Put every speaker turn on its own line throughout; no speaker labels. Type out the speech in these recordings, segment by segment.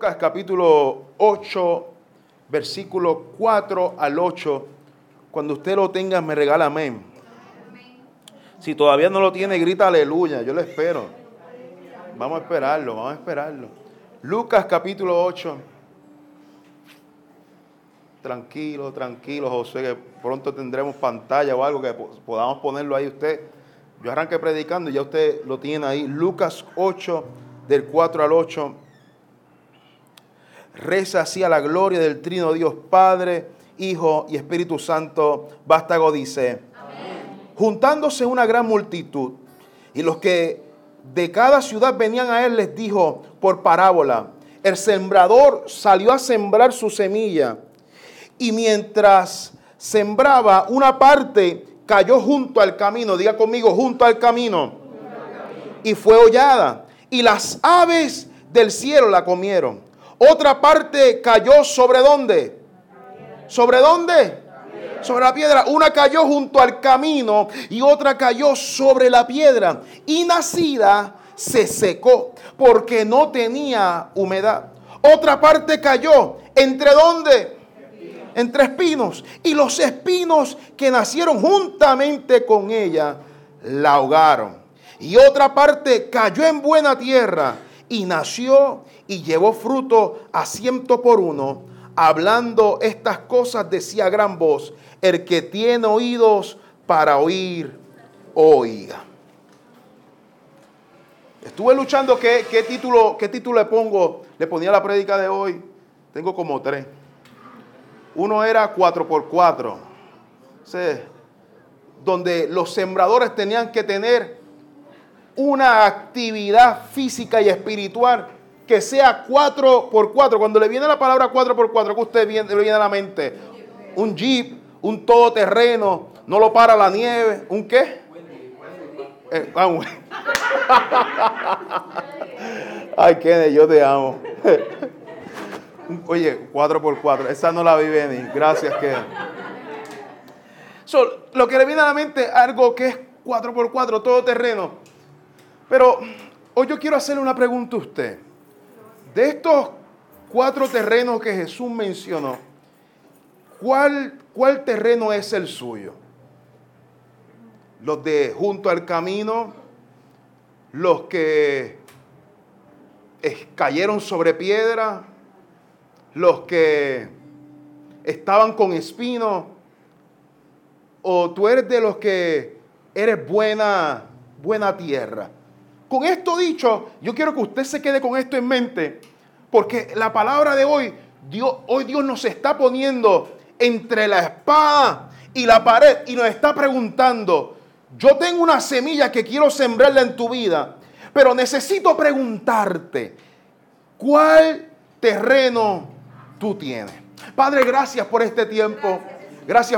Lucas capítulo 8, versículo 4 al 8. Cuando usted lo tenga, me regala amén. Si todavía no lo tiene, grita aleluya. Yo lo espero. Vamos a esperarlo, vamos a esperarlo. Lucas capítulo 8. Tranquilo, tranquilo, José, que pronto tendremos pantalla o algo que podamos ponerlo ahí usted. Yo arranqué predicando y ya usted lo tiene ahí. Lucas 8, del 4 al 8. Reza así a la gloria del trino Dios Padre, Hijo y Espíritu Santo. Vástago dice, juntándose una gran multitud y los que de cada ciudad venían a él les dijo por parábola, el sembrador salió a sembrar su semilla y mientras sembraba una parte cayó junto al camino, diga conmigo, junto al camino, y fue hollada y las aves del cielo la comieron. Otra parte cayó sobre dónde? ¿Sobre dónde? Sobre la piedra. Una cayó junto al camino y otra cayó sobre la piedra. Y nacida se secó porque no tenía humedad. Otra parte cayó. ¿Entre dónde? Entre espinos. Y los espinos que nacieron juntamente con ella la ahogaron. Y otra parte cayó en buena tierra y nació y llevó fruto a ciento por uno. Hablando estas cosas decía gran voz, el que tiene oídos para oír, oiga. Estuve luchando qué, título, qué título le pongo, le ponía la prédica de hoy. Tengo como tres. Uno era 4x4, donde los sembradores tenían que tener una actividad física y espiritual que sea 4 por 4 Cuando le viene la palabra 4 por 4 que usted viene, le viene a la mente? Un jeep, un todoterreno, no lo para la nieve, ¿un qué? Eh, ah, Ay, Kenny, yo te amo. Oye, 4 por 4 esa no la vi venir. Gracias, Kenny. lo que le viene a la mente, algo que es 4 por 4 todoterreno pero hoy yo quiero hacerle una pregunta a usted. De estos cuatro terrenos que Jesús mencionó, ¿cuál, cuál terreno es el suyo? Los de junto al camino, los que cayeron sobre piedra, los que estaban con espinos, o tú eres de los que eres buena, buena tierra. Con esto dicho, yo quiero que usted se quede con esto en mente, porque la palabra de hoy, Dios, hoy Dios nos está poniendo entre la espada y la pared y nos está preguntando, yo tengo una semilla que quiero sembrarla en tu vida, pero necesito preguntarte, ¿cuál terreno tú tienes? Padre, gracias por este tiempo. Gracias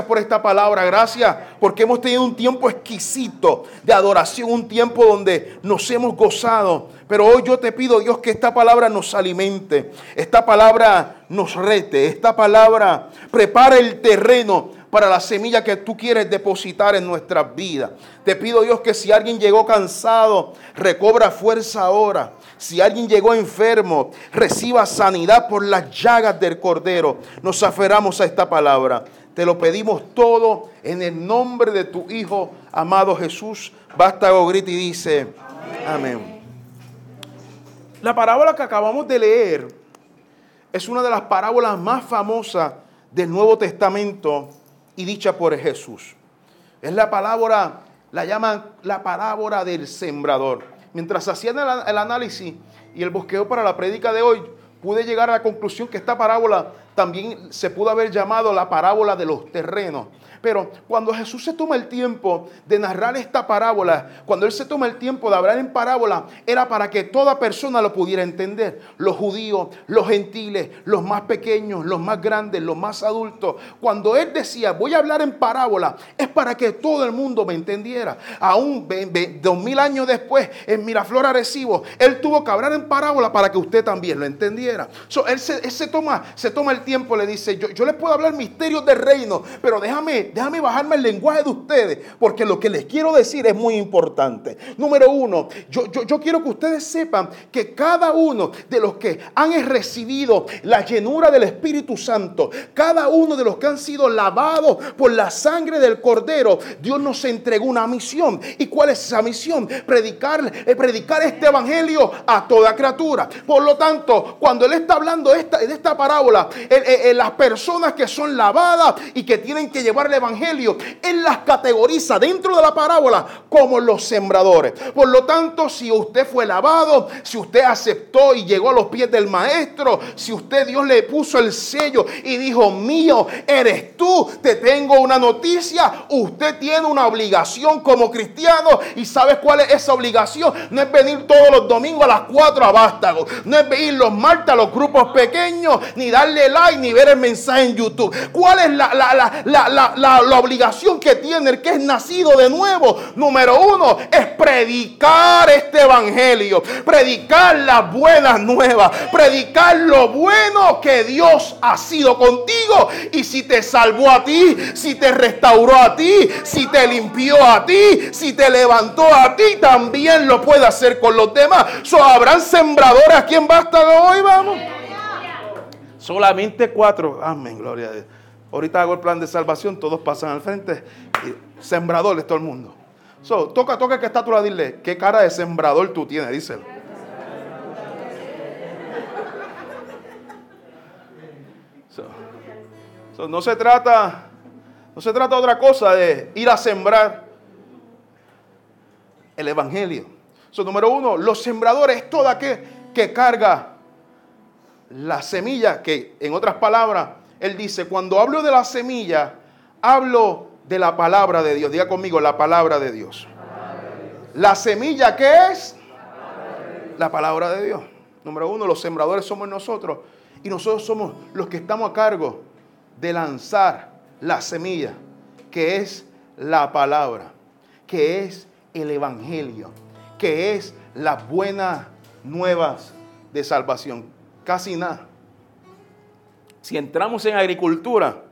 por esta palabra, gracias porque hemos tenido un tiempo exquisito de adoración, un tiempo donde nos hemos gozado. Pero hoy yo te pido, Dios, que esta palabra nos alimente, esta palabra nos rete, esta palabra prepare el terreno para la semilla que tú quieres depositar en nuestras vidas. Te pido, Dios, que si alguien llegó cansado, recobra fuerza ahora. Si alguien llegó enfermo, reciba sanidad por las llagas del Cordero. Nos aferramos a esta palabra. Te lo pedimos todo en el nombre de tu Hijo, amado Jesús. Basta grita y dice, amén. La parábola que acabamos de leer es una de las parábolas más famosas del Nuevo Testamento y dicha por Jesús. Es la palabra, la llaman la parábola del sembrador. Mientras hacían el, análisis y el bosqueo para la prédica de hoy, pude llegar a la conclusión que esta parábola también se pudo haber llamado la parábola de los terrenos. Pero cuando Jesús se toma el tiempo de narrar esta parábola, cuando Él se toma el tiempo de hablar en parábola, era para que toda persona lo pudiera entender. Los judíos, los gentiles, los más pequeños, los más grandes, los más adultos. Cuando Él decía, voy a hablar en parábola, es para que todo el mundo me entendiera. Aún dos mil años después, en Miraflor Arecibo, Él tuvo que hablar en parábola para que usted también lo entendiera. él, se, toma, se toma el tiempo le dice, yo, yo les puedo hablar misterios del reino, pero déjame, déjame bajarme el lenguaje de ustedes, porque lo que les quiero decir es muy importante. Número uno, yo, yo, yo quiero que ustedes sepan que cada uno de los que han recibido la llenura del Espíritu Santo, cada uno de los que han sido lavados por la sangre del Cordero, Dios nos entregó una misión. ¿Y cuál es esa misión? Predicar, eh, predicar este Evangelio a toda criatura. Por lo tanto, cuando Él está hablando esta, de esta parábola, las personas que son lavadas y que tienen que llevar el Evangelio, Él las categoriza dentro de la parábola como los sembradores. Por lo tanto, si usted fue lavado, si usted aceptó y llegó a los pies del Maestro, si usted Dios le puso el sello y dijo, mío, eres tú, te tengo una noticia, usted tiene una obligación como cristiano y ¿sabes cuál es esa obligación? No es venir todos los domingos a las 4 a Vástago, no es venir los martes a los grupos pequeños, ni darle like, ni ver el mensaje en YouTube. ¿Cuál es la, la obligación que tiene el que es nacido de nuevo? Número uno es predicar este evangelio, predicar las buenas nuevas, predicar lo bueno que Dios ha sido contigo y si te salvó a ti, si te restauró a ti, si te limpió a ti, si te levantó a ti, también lo puede hacer con los demás. So, habrán sembradores aquí en Vástago hoy, vamos. Solamente cuatro. Amén, gloria a Dios. Ahorita hago el plan de salvación, todos pasan al frente. Sembradores, todo el mundo. So, toca, toca que está tú a dile, ¿qué cara de sembrador tú tienes? Díselo. no se trata, no se trata otra cosa de ir a sembrar el evangelio. So, número uno, los sembradores, todo aquel que carga la semilla, que en otras palabras, él dice, cuando hablo de la semilla, hablo de la palabra de Dios. Diga conmigo, la palabra de Dios. La semilla, ¿qué es? La palabra de Dios. Número uno, los sembradores somos nosotros. Y nosotros somos los que estamos a cargo de lanzar la semilla, que es la palabra, que es el Evangelio, que es las buenas nuevas de salvación. Casi nada. Si entramos en agricultura,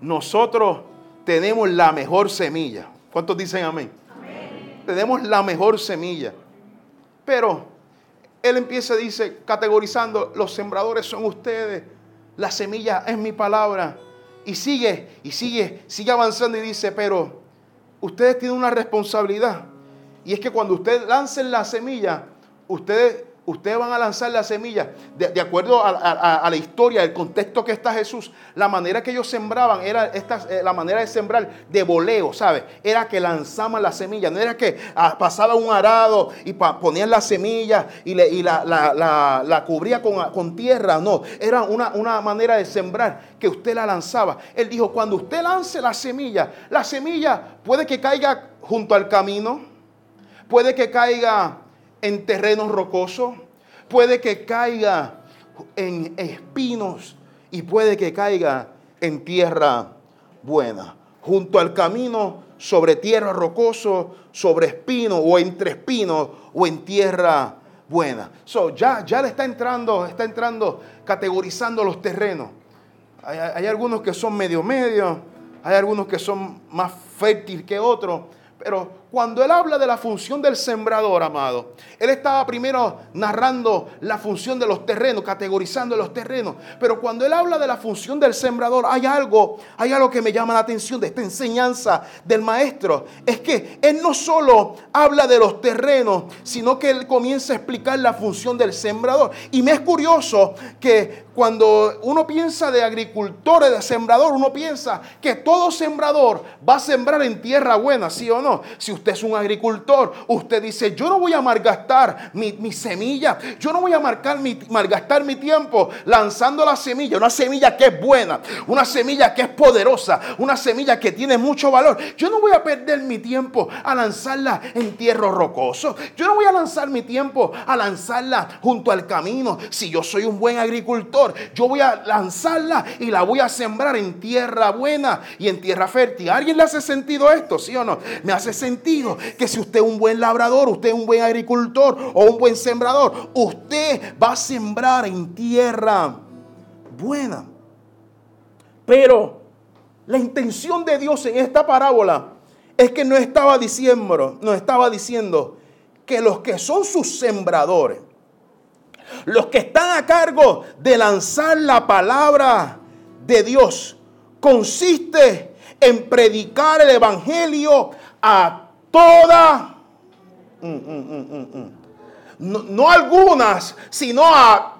nosotros tenemos la mejor semilla. ¿Cuántos dicen amén? amén? Tenemos la mejor semilla. Pero él empieza, dice, categorizando, los sembradores son ustedes, la semilla es mi palabra. Y sigue, y sigue, sigue avanzando y dice, pero ustedes tienen una responsabilidad. Y es que cuando ustedes lancen la semilla, ustedes ustedes van a lanzar la semilla. De, acuerdo a, la historia, el contexto que está Jesús, la manera que ellos sembraban era esta, eh, la manera de sembrar de voleo, ¿sabes? Era que lanzaban la semilla, no era que ah, pasaba un arado y ponían la semilla y, la, cubría con, tierra, no, era una, una manera de sembrar que usted la lanzaba. Él dijo, cuando usted lance la semilla, la semilla puede que caiga junto al camino, puede que caiga en terrenos rocosos, puede que caiga en espinos y puede que caiga en tierra buena. Junto al camino, sobre tierra rocoso, sobre espinos o entre espinos o en tierra buena. So, ya, ya le está entrando, está entrando categorizando los terrenos. Hay, hay algunos que son medio medio, hay algunos que son más fértiles que otros, pero cuando él habla de la función del sembrador, amado, él estaba primero narrando la función de los terrenos, categorizando los terrenos. Pero cuando él habla de la función del sembrador, hay algo, hay algo que me llama la atención de esta enseñanza del maestro. Es que él no solo habla de los terrenos, sino que él comienza a explicar la función del sembrador. Y me es curioso que cuando uno piensa de agricultores, de sembrador, uno piensa que todo sembrador va a sembrar en tierra buena, ¿sí o no? Si usted es un agricultor, usted dice, yo no voy a malgastar mi, semilla, yo no voy a marcar mi, malgastar mi tiempo lanzando la semilla, una semilla que es buena, una semilla que es poderosa, una semilla que tiene mucho valor. Yo no voy a perder mi tiempo a lanzarla en tierra rocoso. Yo no voy a lanzar mi tiempo a lanzarla junto al camino. Si yo soy un buen agricultor, yo voy a lanzarla y la voy a sembrar en tierra buena y en tierra fértil. alguien le hace sentido esto? ¿Sí o no? Me hace sentido que si usted es un buen labrador, usted es un buen agricultor o un buen sembrador, usted va a sembrar en tierra buena. Pero la intención de Dios en esta parábola es que no estaba diciendo, no estaba diciendo que los que son sus sembradores, los que están a cargo de lanzar la palabra de Dios, consiste en predicar el evangelio a toda mm, mm, mm, no, no algunas, sino a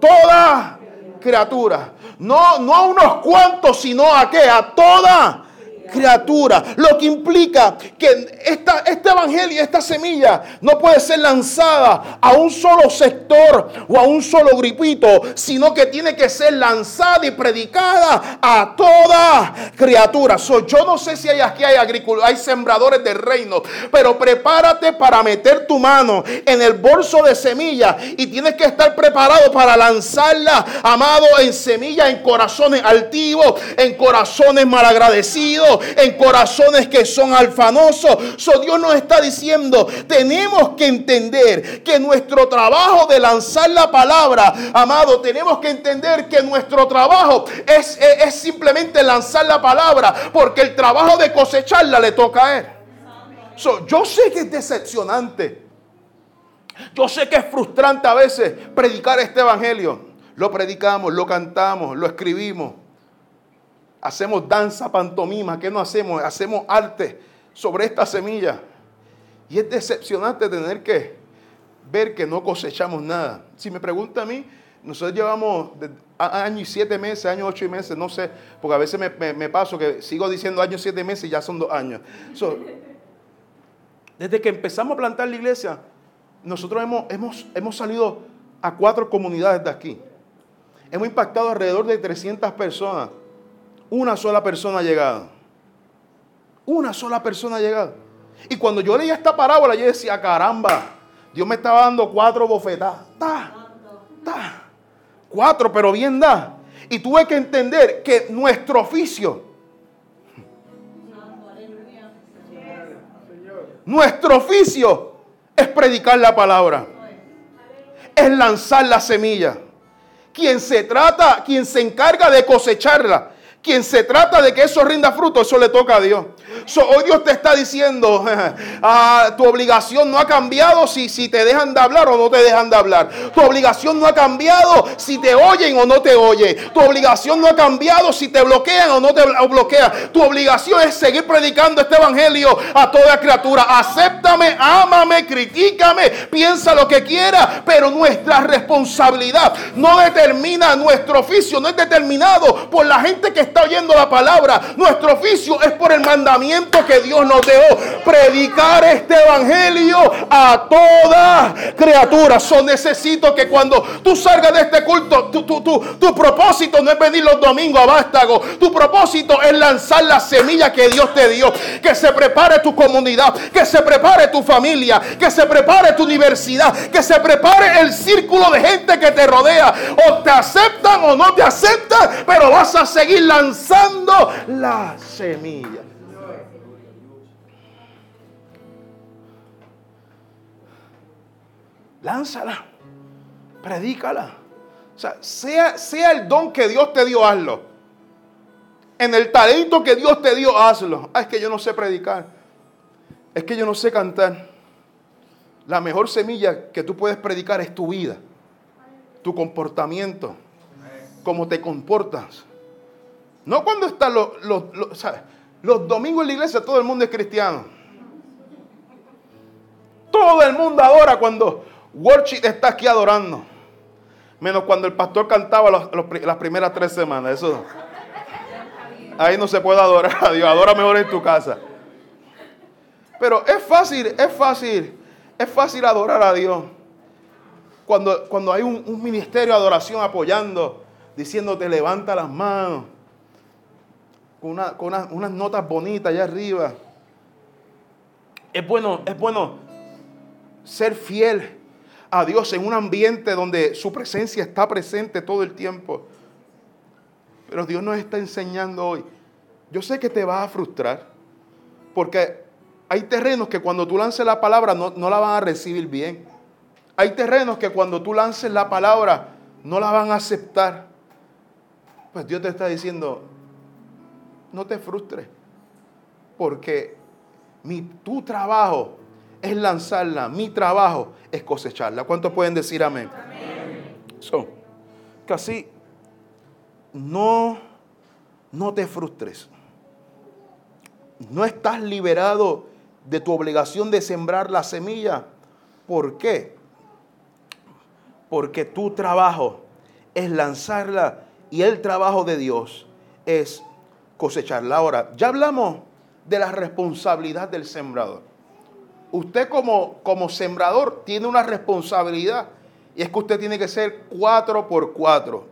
toda criatura. No, no a unos cuantos, sino a qué? A toda criatura. Lo que implica que esta, este evangelio, esta semilla, no puede ser lanzada a un solo sector o a un solo grupito, sino que tiene que ser lanzada y predicada a toda criatura. yo no sé si hay aquí hay hay sembradores del reino, pero prepárate para meter tu mano en el bolso de semilla y tienes que estar preparado para lanzarla, amado, en semilla, en corazones altivos, en corazones malagradecidos en corazones que son alfanosos. So Dios nos está diciendo, tenemos que entender que nuestro trabajo de lanzar la palabra, amado, tenemos que entender que nuestro trabajo es, simplemente lanzar la palabra, porque el trabajo de cosecharla le toca a Él. Yo sé que es decepcionante. Yo sé que es frustrante a veces predicar este evangelio. Lo predicamos, lo cantamos, lo escribimos hacemos danza, pantomima, ¿qué no hacemos? Hacemos arte sobre esta semilla. Y es decepcionante tener que ver que no cosechamos nada. Si me pregunta a mí, nosotros llevamos año y siete meses, año ocho y meses, no sé, porque a veces me, paso que sigo diciendo año y siete meses y ya son dos años. desde que empezamos a plantar la iglesia, nosotros hemos, hemos, hemos salido a cuatro comunidades de aquí. Hemos impactado alrededor de 300 personas. Una sola persona ha llegado. Una sola persona ha llegado. Y cuando yo leía esta parábola, yo decía, caramba, Dios me estaba dando cuatro bofetadas. Cuatro, pero bien da. Y tuve que entender que nuestro oficio, nuestro oficio es predicar la palabra. Es lanzar la semilla. Quien se trata, quien se encarga de cosecharla, quien se trata de que eso rinda fruto, eso le toca a Dios. Hoy Dios te está diciendo, ah, tu obligación no ha cambiado si, si te dejan de hablar o no te dejan de hablar. Tu obligación no ha cambiado si te oyen o no te oyen. Tu obligación no ha cambiado si te bloquean o no te bloquean. Tu obligación es seguir predicando este evangelio a toda criatura. Acéptame, ámame, critícame, piensa lo que quiera, pero nuestra responsabilidad no determina nuestro oficio, no es determinado por la gente que está oyendo la palabra. Nuestro oficio es por el mandamiento que Dios nos dejó. Predicar este evangelio a toda criatura. So necesito que cuando tú salgas de este culto, tu, tu, tu, tu propósito no es venir los domingos a Vástago. Tu propósito es lanzar la semilla que Dios te dio. Que se prepare tu comunidad, que se prepare tu familia, que se prepare tu universidad, que se prepare el círculo de gente que te rodea. O te aceptan o no te aceptan, pero vas a seguir lanzando lanzando la semilla. Lánzala, predícala. O sea, sea, sea el don que Dios te dio, hazlo. En el talento que Dios te dio, hazlo. Ah, es que yo no sé predicar. Es que yo no sé cantar. La mejor semilla que tú puedes predicar es tu vida, tu comportamiento, cómo te comportas. No cuando están los, los, domingos en la iglesia, todo el mundo es cristiano. Todo el mundo adora cuando worship está aquí adorando. Menos cuando el pastor cantaba las primeras tres semanas. Eso. Ahí no se puede adorar a Dios. Adora mejor en tu casa. Pero es fácil, es fácil, es fácil adorar a Dios. Cuando, cuando hay un, un ministerio de adoración apoyando, diciéndote levanta las manos con, unas notas bonitas allá arriba. Es bueno, es bueno ser fiel a Dios en un ambiente donde su presencia está presente todo el tiempo. Pero Dios nos está enseñando hoy. Yo sé que te va a frustrar, porque hay terrenos que cuando tú lances la palabra no, no la van a recibir bien. Hay terrenos que cuando tú lances la palabra no la van a aceptar. Pues Dios te está diciendo, no te frustres, porque mi, tu trabajo es lanzarla, mi trabajo es cosecharla. ¿Cuántos pueden decir amén? amén. So, casi no, no te frustres. No estás liberado de tu obligación de sembrar la semilla. ¿Por qué? Porque tu trabajo es lanzarla y el trabajo de Dios es cosecharla. Ahora, ya hablamos de la responsabilidad del sembrador. Usted como, como sembrador tiene una responsabilidad y es que usted tiene que ser cuatro por cuatro.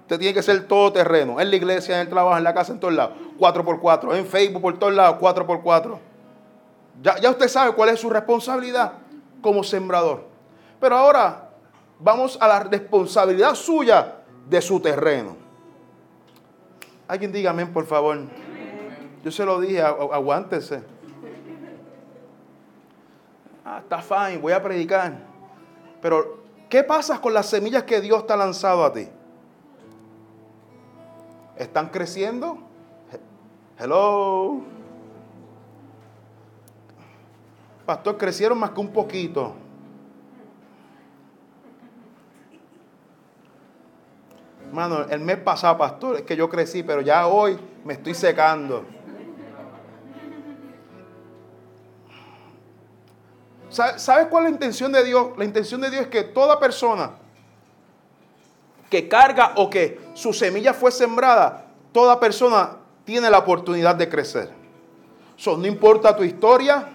Usted tiene que ser todo terreno. En la iglesia, en el trabajo, en la casa, en todos lados. Cuatro por cuatro. En Facebook, por todos lados. Cuatro por cuatro. Ya, ya usted sabe cuál es su responsabilidad como sembrador. Pero ahora vamos a la responsabilidad suya de su terreno. Alguien diga amén, por favor. Yo se lo dije, aguántese. Ah, está fine, voy a predicar. Pero, ¿qué pasa con las semillas que Dios te ha lanzado a ti? ¿Están creciendo? Hello. Pastor, crecieron más que un poquito. Hermano, el mes pasado, pastor, es que yo crecí, pero ya hoy me estoy secando. ¿Sabes cuál es la intención de Dios? La intención de Dios es que toda persona que carga o que su semilla fue sembrada, toda persona tiene la oportunidad de crecer. no importa tu historia,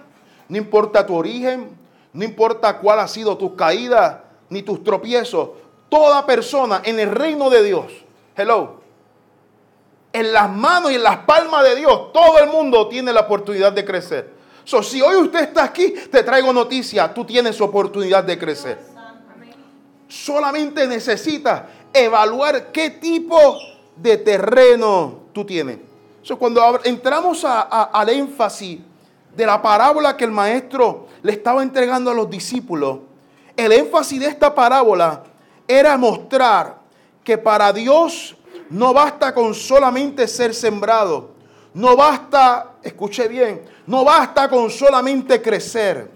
no importa tu origen, no importa cuál ha sido tus caídas ni tus tropiezos, toda persona en el reino de Dios, hello, en las manos y en las palmas de Dios, todo el mundo tiene la oportunidad de crecer. So, si hoy usted está aquí, te traigo noticia, tú tienes oportunidad de crecer. Solamente necesitas evaluar qué tipo de terreno tú tienes. So, cuando entramos al énfasis de la parábola que el maestro le estaba entregando a los discípulos, el énfasis de esta parábola era mostrar que para Dios no basta con solamente ser sembrado. No basta, escuche bien, no basta con solamente crecer.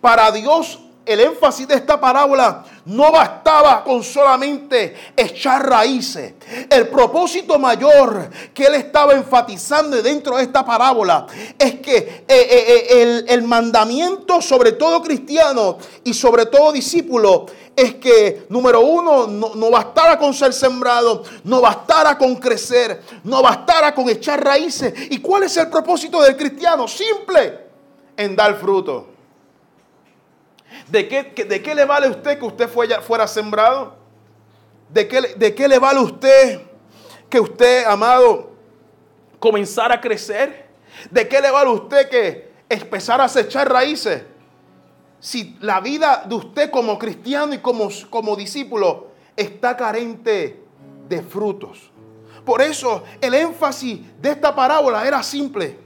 Para Dios el énfasis de esta parábola no bastaba con solamente echar raíces. El propósito mayor que él estaba enfatizando dentro de esta parábola es que eh, eh, eh, el, mandamiento, sobre todo cristiano y sobre todo discípulo, es que, número uno, no, no bastara con ser sembrado, no bastara con crecer, no bastara con echar raíces. ¿Y cuál es el propósito del cristiano? Simple, en dar fruto. ¿De qué, ¿De qué, le vale a usted que usted fuera sembrado? ¿De qué, ¿De qué le vale a usted que usted, amado, comenzara a crecer? ¿De qué le vale a usted que empezara a echar raíces? Si la vida de usted como cristiano y como, como discípulo está carente de frutos. Por eso el énfasis de esta parábola era simple.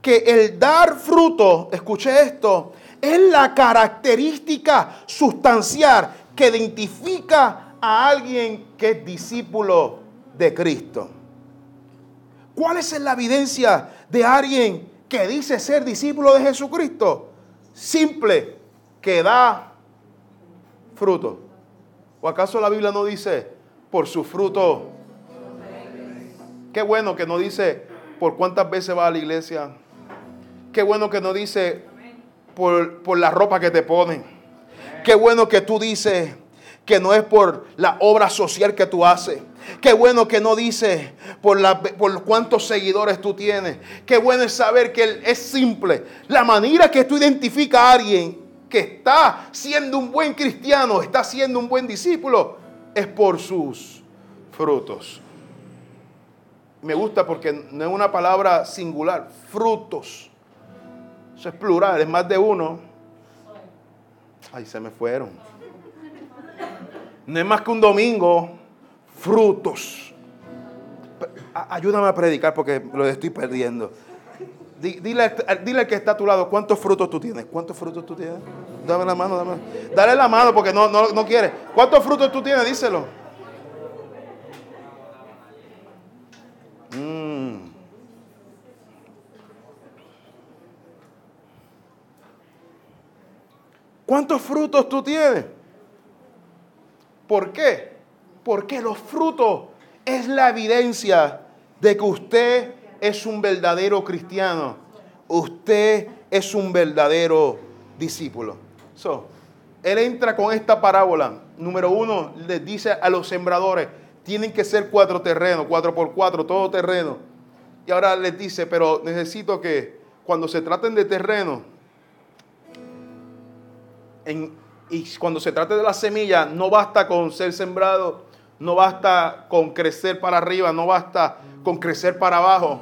Que el dar fruto, escuche esto, es la característica sustancial que identifica a alguien que es discípulo de Cristo. ¿Cuál es la evidencia de alguien que dice ser discípulo de Jesucristo? Simple, que da fruto. ¿O acaso la Biblia no dice por su fruto? Qué bueno que no dice por cuántas veces va a la iglesia. Qué bueno que no dice por, la ropa que te ponen. Qué bueno que tú dices que no es por la obra social que tú haces. Qué bueno que no dices por, cuántos seguidores tú tienes. Qué bueno es saber que es simple. La manera que tú identificas a alguien que está siendo un buen cristiano, está siendo un buen discípulo, es por sus frutos. Me gusta porque no es una palabra singular, frutos. Eso es plural, es más de uno. Ay, se me fueron. No es más que un domingo, frutos. Ayúdame a predicar porque lo estoy perdiendo. Dile, al que está a tu lado, ¿cuántos frutos tú tienes? ¿Cuántos frutos tú tienes? Dame la mano, dame. Dale la mano porque no, no, no quiere. ¿Cuántos frutos tú tienes? Díselo. Mmm. ¿Cuántos frutos tú tienes? ¿Por qué? Porque los frutos es la evidencia de que usted es un verdadero cristiano. Usted es un verdadero discípulo. So, él entra con esta parábola. Número uno, le dice a los sembradores, tienen que ser cuatro terrenos, cuatro por cuatro, todo terreno. Y ahora les dice, pero necesito que cuando se traten de terreno, y cuando se trate de la semilla, no basta con ser sembrado, no basta con crecer para arriba, no basta con crecer para abajo.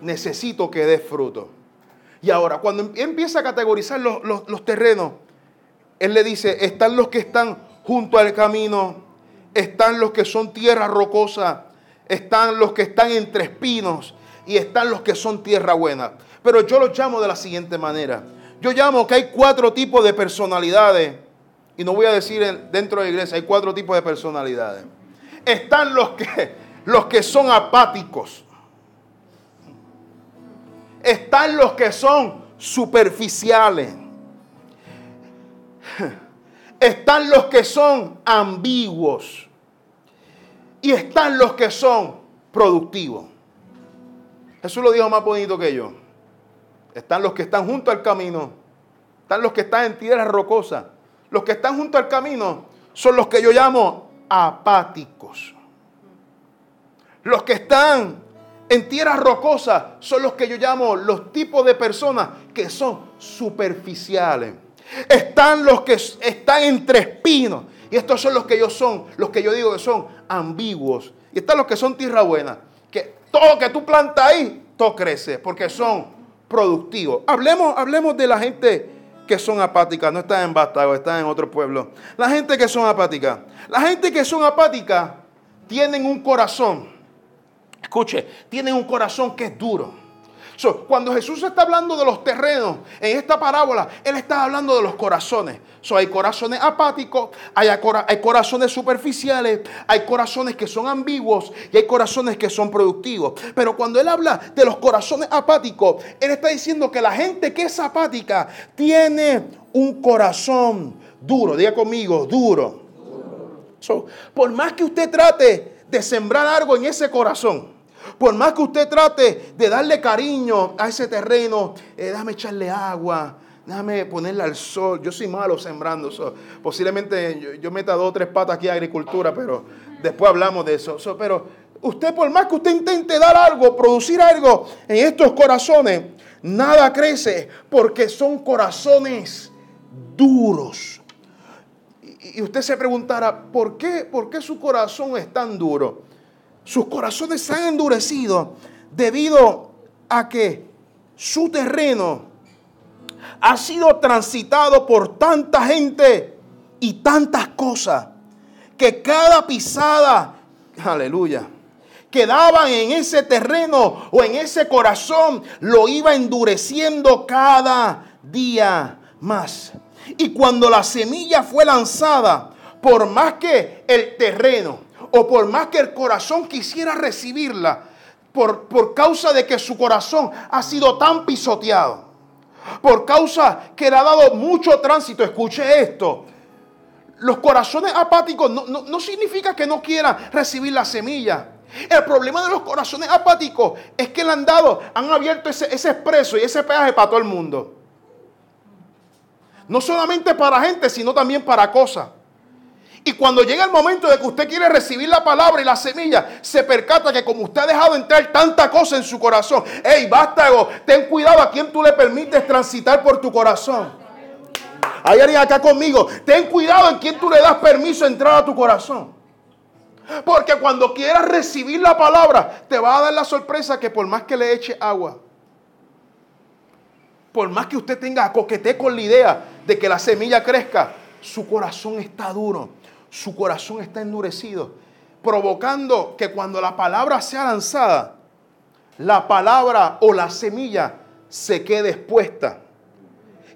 Necesito que dé fruto. Y ahora, cuando empieza a categorizar los, los terrenos, él le dice, están los que están junto al camino, están los que son tierra rocosa, están los que están entre espinos y están los que son tierra buena. Pero yo los llamo de la siguiente manera. Yo llamo que hay cuatro tipos de personalidades. Y no voy a decir dentro de la iglesia, hay cuatro tipos de personalidades. Están los que, los que son apáticos. Están los que son superficiales. Están los que son ambiguos. Y están los que son productivos. Jesús lo dijo más bonito que yo. Están los que están junto al camino. Están los que están en tierra rocosa. Los que están junto al camino son los que yo llamo apáticos. Los que están en tierra rocosa son los que yo llamo los tipos de personas que son superficiales. Están los que están entre espinos. Y estos son los que yo son, los que yo digo que son ambiguos. Y están los que son tierra buena. Que todo lo que tú plantas ahí, todo crece. Porque son productivos. Hablemos, hablemos de la gente que son apáticas. No están en Bastago, están en otro pueblo. La gente que son apáticas. La gente que son apáticas tienen un corazón. Escuche, tienen un corazón que es duro cuando Jesús está hablando de los terrenos en esta parábola, Él está hablando de los corazones. hay corazones apáticos, hay, hay corazones superficiales, hay corazones que son ambiguos y hay corazones que son productivos. Pero cuando Él habla de los corazones apáticos, Él está diciendo que la gente que es apática tiene un corazón duro. Diga conmigo, duro. por más que usted trate de sembrar algo en ese corazón, por más que usted trate de darle cariño a ese terreno, eh, déjame echarle agua, déjame ponerle al sol. Yo soy malo sembrando. eso. posiblemente yo, meta dos o tres patas aquí a agricultura, pero después hablamos de eso. pero usted, por más que usted intente dar algo, producir algo en estos corazones, nada crece porque son corazones duros. Y usted se preguntará, ¿por qué, ¿por qué su corazón es tan duro? Sus corazones se han endurecido debido a que su terreno ha sido transitado por tanta gente y tantas cosas que cada pisada, aleluya, que daban en ese terreno o en ese corazón lo iba endureciendo cada día más. Y cuando la semilla fue lanzada, por más que el terreno, o por más que el corazón quisiera recibirla, por, por causa de que su corazón ha sido tan pisoteado, por causa que le ha dado mucho tránsito, escuche esto, los corazones apáticos no, significa que no quieran recibir la semilla. El problema de los corazones apáticos es que le han dado, han abierto ese, ese expreso y ese peaje para todo el mundo. No solamente para gente, sino también para cosas. Y cuando llega el momento de que usted quiere recibir la palabra y la semilla, se percata que como usted ha dejado entrar tanta cosa en su corazón, hey, vástago, ten cuidado a quien tú le permites transitar por tu corazón. Hay alguien acá conmigo, ten cuidado en quien tú le das permiso de entrar a tu corazón. Porque cuando quieras recibir la palabra, te va a dar la sorpresa que por más que le eche agua, por más que usted tenga coquete con la idea de que la semilla crezca, su corazón está duro su corazón está endurecido, provocando que cuando la palabra sea lanzada, la palabra o la semilla se quede expuesta.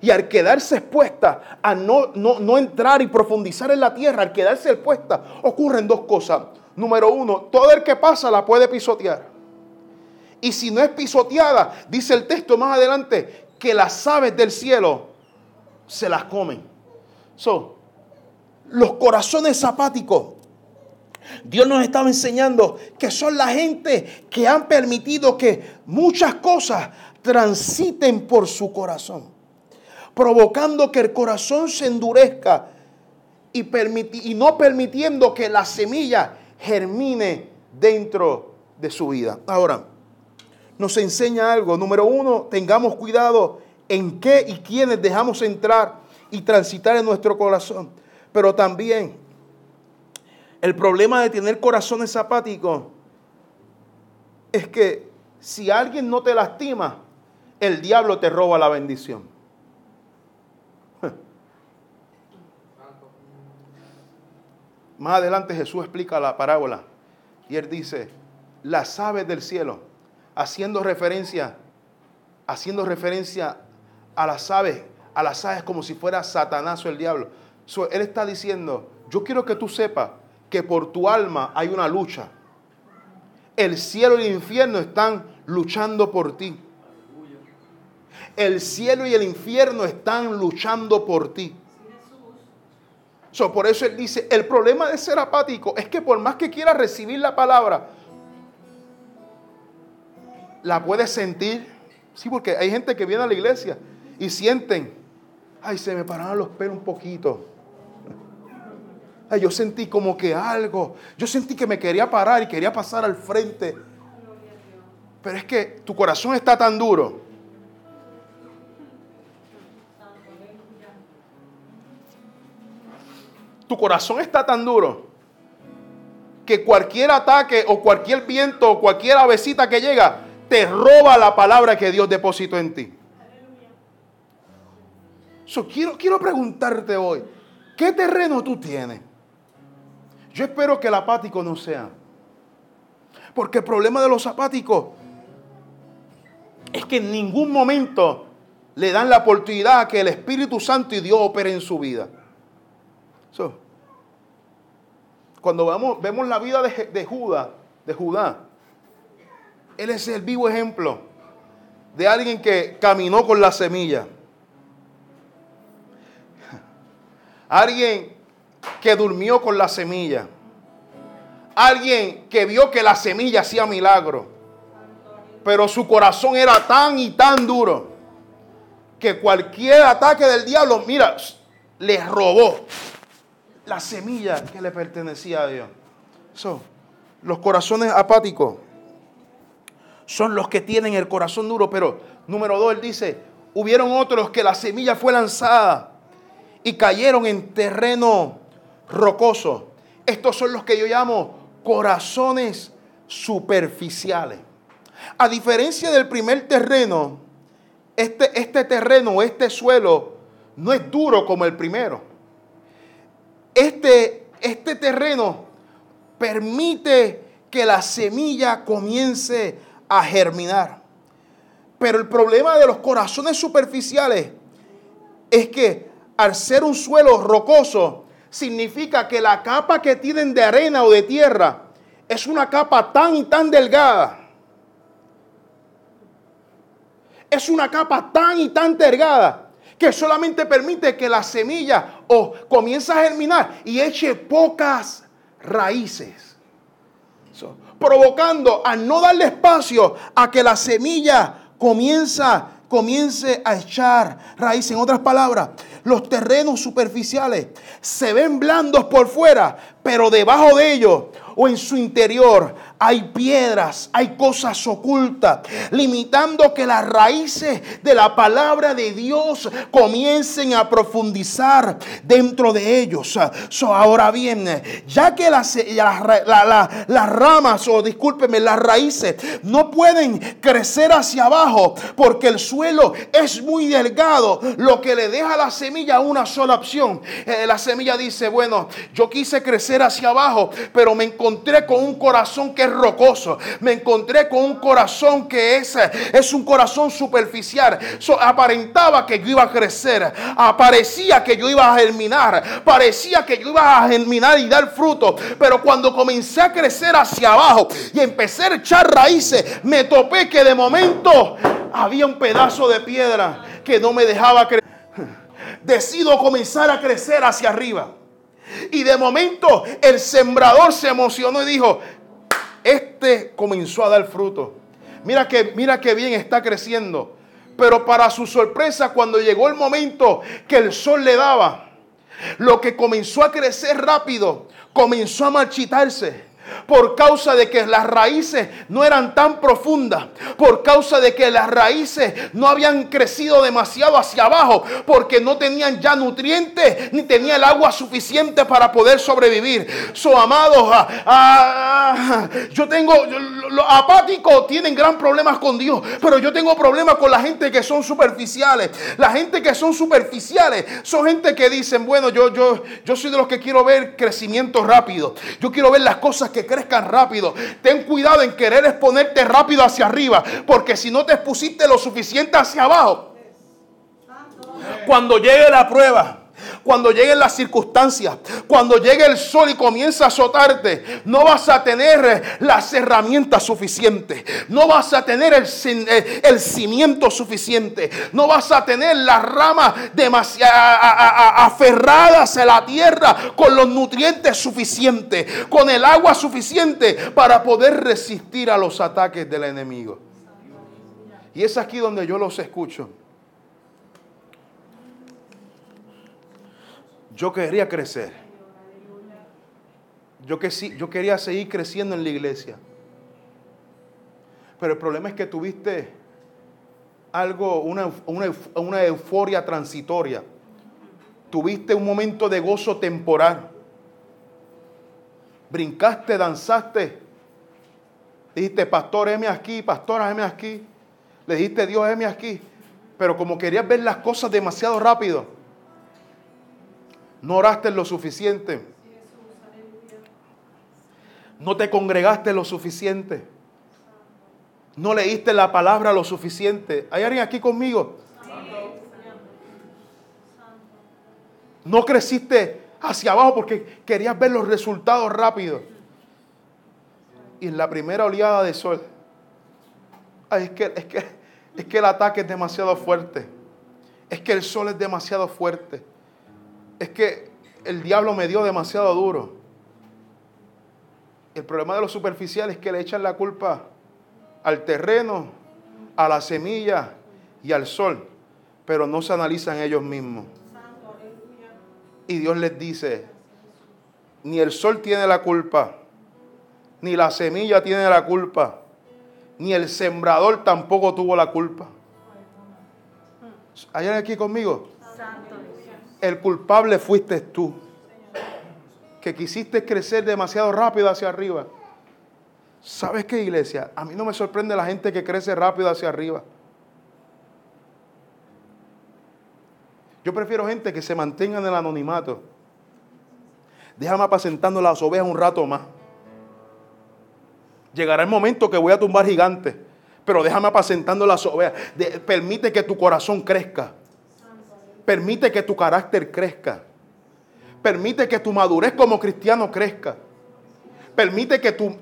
Y al quedarse expuesta, a no, no, no entrar y profundizar en la tierra, al quedarse expuesta, ocurren dos cosas. Número uno, todo el que pasa la puede pisotear. Y si no es pisoteada, dice el texto más adelante, que las aves del cielo se las comen. So, los corazones apáticos. Dios nos estaba enseñando que son la gente que han permitido que muchas cosas transiten por su corazón, provocando que el corazón se endurezca y, y no permitiendo que la semilla germine dentro de su vida. Ahora, nos enseña algo. Número uno, tengamos cuidado en qué y quiénes dejamos entrar y transitar en nuestro corazón. Pero también el problema de tener corazones apáticos es que si alguien no te lastima, el diablo te roba la bendición. Más adelante Jesús explica la parábola y él dice, las aves del cielo, haciendo referencia, haciendo referencia a las aves, a las aves como si fuera Satanás o el diablo. Él está diciendo, yo quiero que tú sepas que por tu alma hay una lucha. El cielo y el infierno están luchando por ti. El cielo y el infierno están luchando por ti. por eso él dice, el problema de ser apático es que por más que quieras recibir la palabra, la puedes sentir. Sí, porque hay gente que viene a la iglesia y sienten, ay, se me pararon los pelos un poquito. Ay, yo sentí como que algo, yo sentí que me quería parar y quería pasar al frente. Pero es que tu corazón está tan duro tu corazón está tan duro que cualquier ataque o cualquier viento o cualquier avecita que llega te roba la palabra que Dios depositó en ti. quiero, quiero preguntarte hoy, ¿qué terreno tú tienes? Yo espero que el apático no sea. Porque el problema de los apáticos es que en ningún momento le dan la oportunidad a que el Espíritu Santo y Dios opere en su vida cuando vemos, vemos la vida de, de, Judá, de Judá, él es el vivo ejemplo de alguien que caminó con la semilla. Alguien que durmió con la semilla. Alguien que vio que la semilla hacía milagro. Pero su corazón era tan y tan duro que cualquier ataque del diablo, mira, le robó la semilla que le pertenecía a Dios. So, los corazones apáticos son los que tienen el corazón duro, pero número dos, él dice, hubieron otros que la semilla fue lanzada y cayeron en terreno rocoso. Estos son los que yo llamo corazones superficiales. A diferencia del primer terreno, este, este terreno, este suelo, no es duro como el primero este, este terreno permite que la semilla comience a germinar. Pero el problema de los corazones superficiales es que al ser un suelo rocoso, significa que la capa que tienen de arena o de tierra es una capa tan y tan delgada. Es una capa tan y tan delgada que solamente permite que la semilla o comience a germinar y eche pocas raíces. provocando a no darle espacio a que la semilla comienza, comience a echar raíces. En otras palabras, los terrenos superficiales se ven blandos por fuera, pero debajo de ellos o en su interior hay piedras, hay cosas ocultas, limitando que las raíces de la palabra de Dios comiencen a profundizar dentro de ellos. ahora bien, ya que las, las ramas, o discúlpeme, las raíces no pueden crecer hacia abajo porque el suelo es muy delgado, lo que le deja a la semilla una sola opción. Eh, la semilla dice, bueno, yo quise crecer hacia abajo, pero me encontré encontré con un corazón que rocoso. Me encontré con un corazón que es, es un corazón superficial. aparentaba que yo iba a crecer. Parecía que yo iba a germinar. Parecía que yo iba a germinar y dar fruto. Pero cuando comencé a crecer hacia abajo y empecé a echar raíces, me topé que de momento había un pedazo de piedra que no me dejaba crecer decido comenzar a crecer hacia arriba. Y de momento el sembrador se emocionó y dijo, este comenzó a dar fruto. Mira que, mira que bien está creciendo. Pero para su sorpresa, cuando llegó el momento que el sol le daba, lo que comenzó a crecer rápido, comenzó a marchitarse por causa de que las raíces no eran tan profundas, por causa de que las raíces no habían crecido demasiado hacia abajo, porque no tenían ya nutrientes ni tenía el agua suficiente para poder sobrevivir. So, amados, ah, ah, yo tengo, los apáticos tienen gran problemas con Dios, pero yo tengo problemas con la gente que son superficiales. La gente que son superficiales son gente que dicen, bueno, yo, yo, yo soy de los que quiero ver crecimiento rápido. Yo quiero ver las cosas que que crezcan rápido. Ten cuidado en querer exponerte rápido hacia arriba, porque si no te expusiste lo suficiente hacia abajo, cuando llegue la prueba, cuando lleguen las circunstancias, cuando llegue el sol y comienza a azotarte, no vas a tener las herramientas suficientes, no vas a tener el, eh, el cimiento suficiente, no vas a tener las ramas demasiado aferradas a la tierra con los nutrientes suficientes, con el agua suficiente para poder resistir a los ataques del enemigo. Y es aquí donde yo los escucho. Yo quería crecer. Yo, que yo quería seguir creciendo en la iglesia. Pero el problema es que tuviste algo, una, una euforia transitoria. Tuviste un momento de gozo temporal. Brincaste, danzaste. Dijiste, pastor, heme aquí, pastora, heme aquí. Le dijiste, Dios, heme aquí. Pero como querías ver las cosas demasiado rápido, no oraste lo suficiente. No te congregaste lo suficiente. No leíste la palabra lo suficiente. ¿Hay alguien aquí conmigo? No creciste hacia abajo porque querías ver los resultados rápidos. Y en la primera oleada de sol, es, que, es, que, es que el ataque es demasiado fuerte. Es que el sol es demasiado fuerte es que el diablo me dio demasiado duro. El problema de los superficiales es que le echan la culpa al terreno, a la semilla y al sol, pero no se analizan ellos mismos. Y Dios les dice, ni el sol tiene la culpa, ni la semilla tiene la culpa, ni el sembrador tampoco tuvo la culpa. ¿Hay alguien aquí conmigo? El culpable fuiste tú, que quisiste crecer demasiado rápido hacia arriba. ¿Sabes qué, iglesia? A mí no me sorprende la gente que crece rápido hacia arriba. Yo prefiero gente que se mantenga en el anonimato. Déjame apacentando las ovejas un rato más. Llegará el momento que voy a tumbar gigantes, pero déjame apacentando las ovejas. permite que tu corazón crezca. Permite que tu carácter crezca. Permite que tu madurez como cristiano crezca. Permite que tu,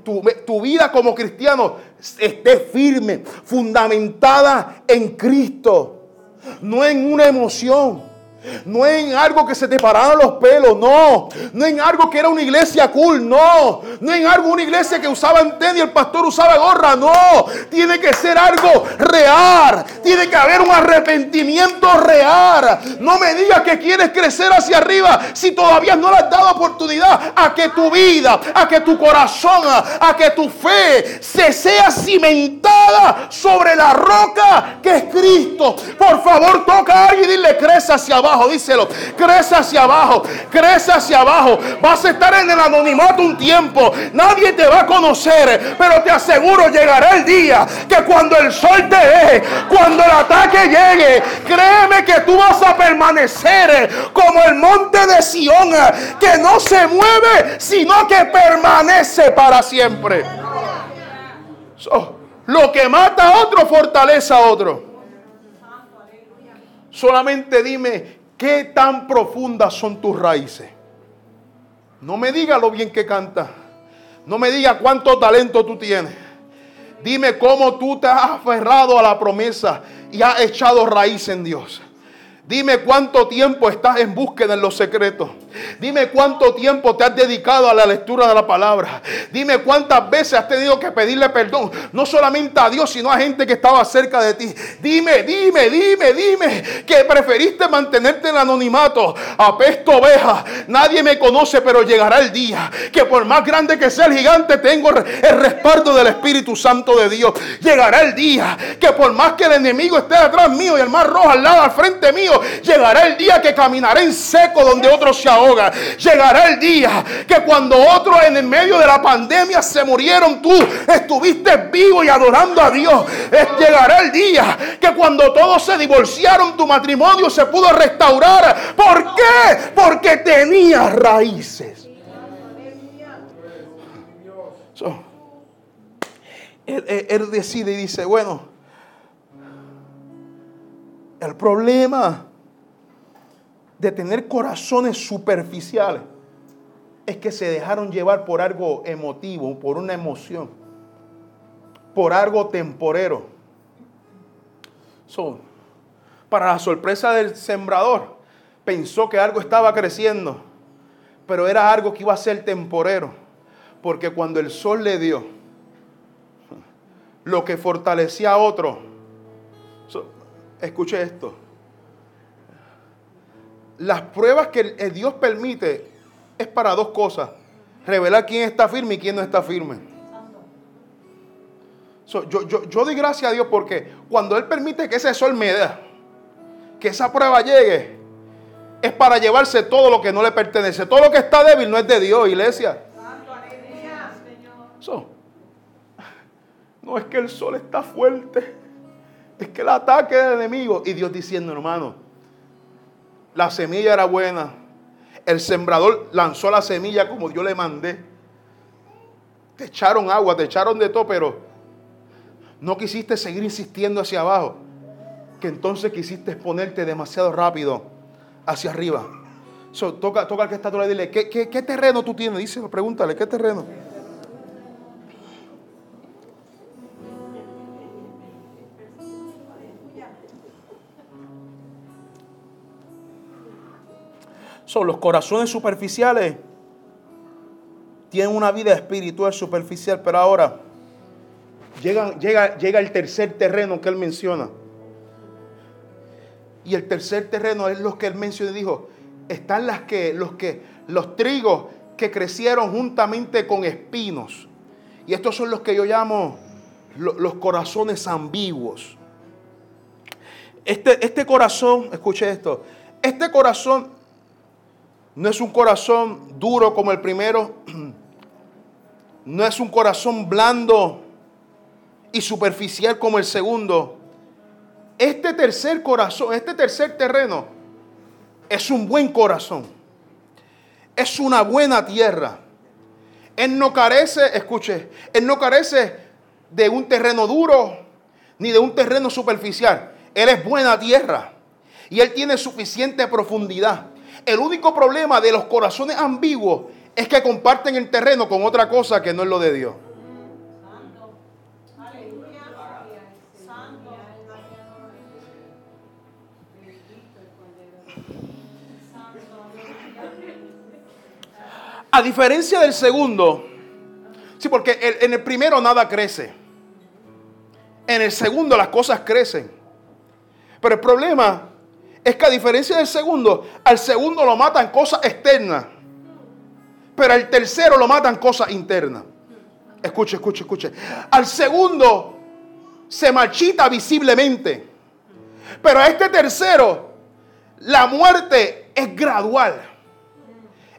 tu, vida como cristiano esté firme, fundamentada en Cristo, no en una emoción no en algo que se te pararon los pelos, no. No en algo que era una iglesia cool, no. No en algo, una iglesia que usaba antena y el pastor usaba gorra, no. Tiene que ser algo real. Tiene que haber un arrepentimiento real. No me digas que quieres crecer hacia arriba si todavía no le has dado oportunidad a que tu vida, a que tu corazón, a que tu fe se sea cimentada sobre la roca que es Cristo. Por favor, toca a alguien y dile, crece hacia abajo díselo. Crece hacia abajo, crece hacia abajo. Vas a estar en el anonimato un tiempo. Nadie te va a conocer, pero te aseguro llegará el día que cuando el sol te deje, cuando el ataque llegue, créeme que tú vas a permanecer como el monte de Sión, que no se mueve, sino que permanece para siempre. lo que mata a otro fortalece a otro. Solamente dime ¿Qué tan profundas son tus raíces? No me diga lo bien que canta. No me diga cuánto talento tú tienes. Dime cómo tú te has aferrado a la promesa y has echado raíz en Dios. Dime cuánto tiempo estás en búsqueda en los secretos. Dime cuánto tiempo te has dedicado a la lectura de la palabra. Dime cuántas veces has tenido que pedirle perdón. No solamente a Dios, sino a gente que estaba cerca de ti. Dime, dime, dime, dime que preferiste mantenerte en anonimato. Apesto oveja. Nadie me conoce, pero llegará el día que por más grande que sea el gigante, tengo el respaldo del Espíritu Santo de Dios. Llegará el día que por más que el enemigo esté detrás mío y el mar rojo al lado, al frente mío, Llegará el día que caminaré en seco donde otros se ahogan. Llegará el día que cuando otros en el medio de la pandemia se murieron, tú estuviste vivo y adorando a Dios. Llegará el día que cuando todos se divorciaron, tu matrimonio se pudo restaurar. ¿Por qué? Porque tenía raíces. él decide y dice, bueno, el problema de tener corazones superficiales es que se dejaron llevar por algo emotivo, por una emoción, por algo temporero. para la sorpresa del sembrador, pensó que algo estaba creciendo, pero era algo que iba a ser temporero, porque cuando el sol le dio, lo que fortalecía a otro, escuche esto, las pruebas que Dios permite es para dos cosas. Revelar quién está firme y quién no está firme. yo, yo, doy gracias a Dios porque cuando Él permite que ese sol me dé, que esa prueba llegue, es para llevarse todo lo que no le pertenece. Todo lo que está débil no es de Dios, iglesia. no es que el sol está fuerte, es que el ataque del enemigo. Y Dios diciendo, hermano, la semilla era buena. El sembrador lanzó la semilla como Dios le mandé. Te echaron agua, te echaron de todo, pero no quisiste seguir insistiendo hacia abajo. Que entonces quisiste ponerte demasiado rápido hacia arriba. toca, toca al que está tú le dile, ¿qué, ¿qué, terreno tú tienes? Díselo, pregúntale, ¿qué terreno? Son los corazones superficiales. Tienen una vida espiritual superficial, pero ahora llega, llega, llega el tercer terreno que él menciona. Y el tercer terreno es lo que él mencionó y dijo, están las que, los que, los trigos que crecieron juntamente con espinos. Y estos son los que yo llamo los corazones ambiguos. Este, este corazón, escuche esto, este corazón no es un corazón duro como el primero. No es un corazón blando y superficial como el segundo. Este tercer corazón, este tercer terreno, es un buen corazón. Es una buena tierra. Él no carece, escuche, él no carece de un terreno duro ni de un terreno superficial. Él es buena tierra y él tiene suficiente profundidad. El único problema de los corazones ambiguos es que comparten el terreno con otra cosa que no es lo de Dios. A diferencia del segundo, sí, porque en el primero nada crece. En el segundo las cosas crecen. Pero el problema es que a diferencia del segundo, al segundo lo matan cosas externas, pero al tercero lo matan cosas internas. Escuche, escuche, escuche. Al segundo se marchita visiblemente, pero a este tercero la muerte es gradual.